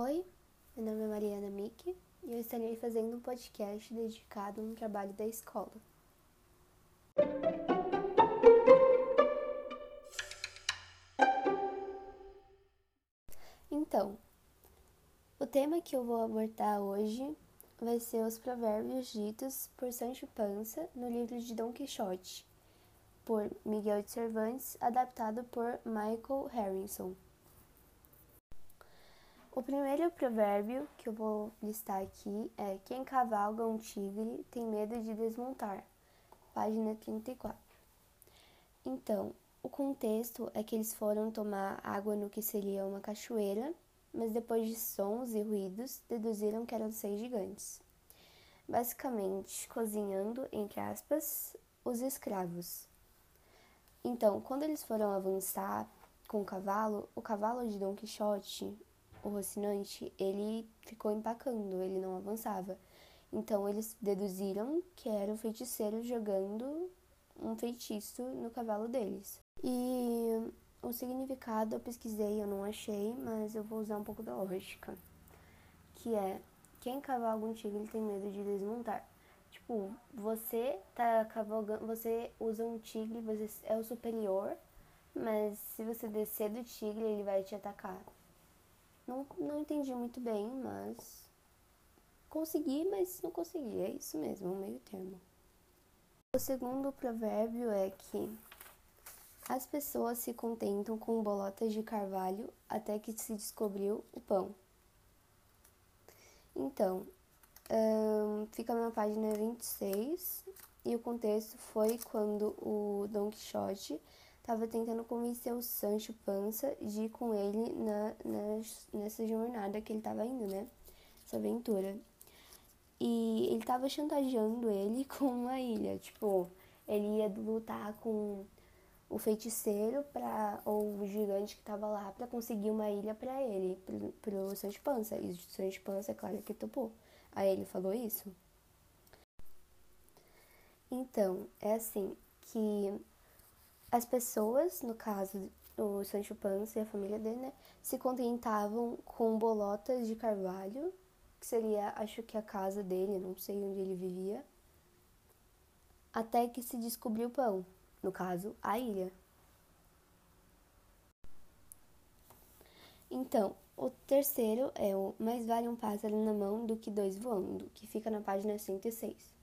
Oi, meu nome é Mariana Mick e eu estarei fazendo um podcast dedicado a um trabalho da escola. Então, o tema que eu vou abordar hoje vai ser os provérbios ditos por Sancho Panza no livro de Dom Quixote, por Miguel de Cervantes, adaptado por Michael Harrison. O primeiro provérbio que eu vou listar aqui é: Quem cavalga um tigre tem medo de desmontar. Página 34. Então, o contexto é que eles foram tomar água no que seria uma cachoeira, mas depois de sons e ruídos, deduziram que eram seis gigantes. Basicamente, cozinhando, entre aspas, os escravos. Então, quando eles foram avançar com o cavalo, o cavalo de Dom Quixote, o Rocinante, ele ficou empacando, ele não avançava. Então eles deduziram que era o feiticeiro jogando um feitiço no cavalo deles. E o significado eu pesquisei, eu não achei, mas eu vou usar um pouco da lógica. Que é, quem cavalga um tigre tem medo de desmontar. Tipo, você tá cavalgando, você usa um tigre, você é o superior, mas se você descer do tigre, ele vai te atacar. Não, não entendi muito bem, mas consegui, mas não consegui. É isso mesmo, um meio termo. O segundo provérbio é que as pessoas se contentam com bolotas de carvalho até que se descobriu o pão. Então, um, fica na página 26 e o contexto foi quando o Don Quixote estava tentando convencer o Sancho Panza de ir com ele na, na nessa jornada que ele estava indo, né? Essa aventura. E ele estava chantageando ele com uma ilha. Tipo, ele ia lutar com o feiticeiro pra, ou o gigante que estava lá para conseguir uma ilha para ele, pro, pro Sancho Panza. E o Sancho Panza, é claro que topou. Aí ele falou isso. Então, é assim que as pessoas, no caso o Sancho Panza e a família dele, né, se contentavam com bolotas de carvalho, que seria, acho que a casa dele, não sei onde ele vivia, até que se descobriu o pão, no caso, a ilha. Então, o terceiro é o Mais vale um pássaro na mão do que dois voando, que fica na página 106.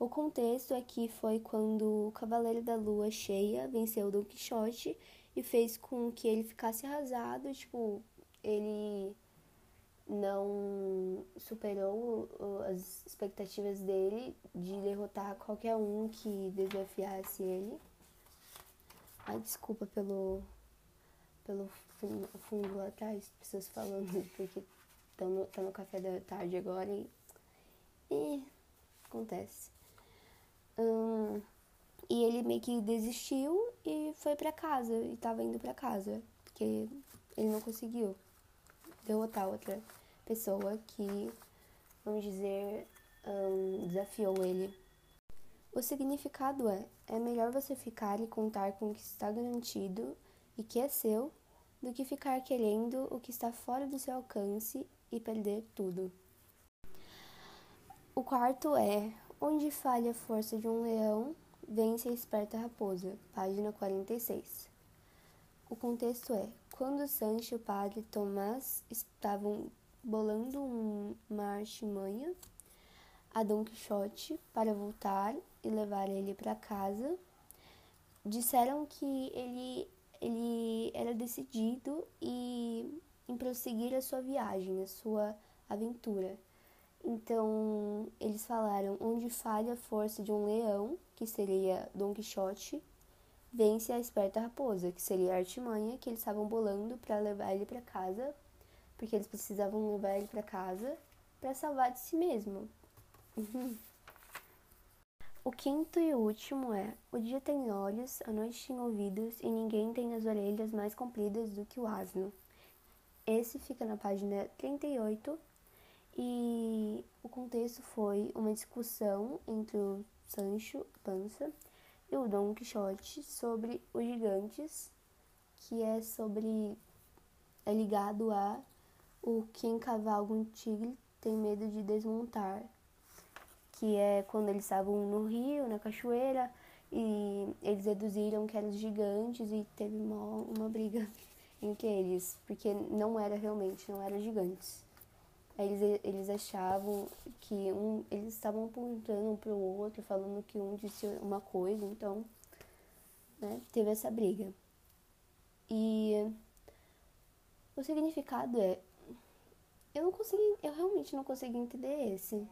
O contexto aqui foi quando o Cavaleiro da Lua Cheia venceu Don Quixote e fez com que ele ficasse arrasado, tipo, ele não superou as expectativas dele de derrotar qualquer um que desafiasse ele. Ai, desculpa pelo pelo fundo lá atrás, pessoas falando, porque estão no, tá no café da tarde agora e, e acontece. E ele meio que desistiu e foi para casa, e tava indo para casa, porque ele não conseguiu derrotar outra pessoa que, vamos dizer, desafiou ele. O significado é: é melhor você ficar e contar com o que está garantido e que é seu, do que ficar querendo o que está fora do seu alcance e perder tudo. O quarto é: Onde falha a força de um leão, vence a esperta raposa. Página 46. O contexto é: quando Sancho e padre Tomás estavam bolando uma artimanha a Dom Quixote para voltar e levar ele para casa, disseram que ele, ele era decidido e, em prosseguir a sua viagem, a sua aventura. Então, eles falaram: onde falha a força de um leão, que seria Dom Quixote, vence a esperta raposa, que seria a artimanha que eles estavam bolando para levar ele para casa, porque eles precisavam levar ele para casa para salvar de si mesmo. O quinto e último é: o dia tem olhos, a noite tem ouvidos e ninguém tem as orelhas mais compridas do que o asno. Esse fica na página 38 e o contexto foi uma discussão entre o Sancho Panza e o Dom Quixote sobre os gigantes, que é sobre é ligado a O quem cavalga um tigre tem medo de desmontar, que é quando eles estavam no rio, na cachoeira, e eles deduziram que eram gigantes e teve uma, uma briga entre eles, porque não era realmente, não eram gigantes. Eles, eles achavam que um, eles estavam apontando um para o outro, falando que um disse uma coisa, então né, teve essa briga. E o significado é. Eu não consegui, eu realmente não consegui entender esse.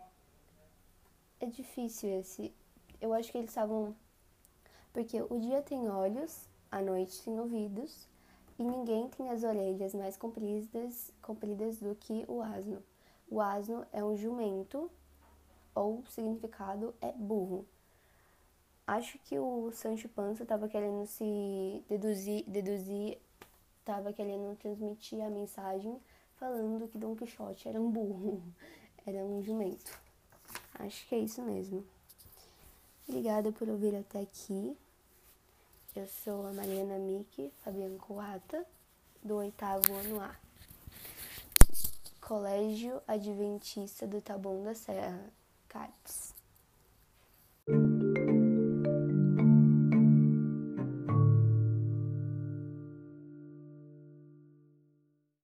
É difícil esse. Eu acho que eles estavam. Porque o dia tem olhos, a noite tem ouvidos, e ninguém tem as orelhas mais compridas, compridas do que o asno. O asno é um jumento, ou significado é burro. Acho que o Sancho Panza estava querendo se deduzir, deduzir, estava querendo transmitir a mensagem falando que Dom Quixote era um burro, era um jumento. Acho que é isso mesmo. Obrigada por ouvir até aqui. Eu sou a Mariana Miki Fabiano Coata, do oitavo ano A. Colégio Adventista do Taboão da Serra, CATS.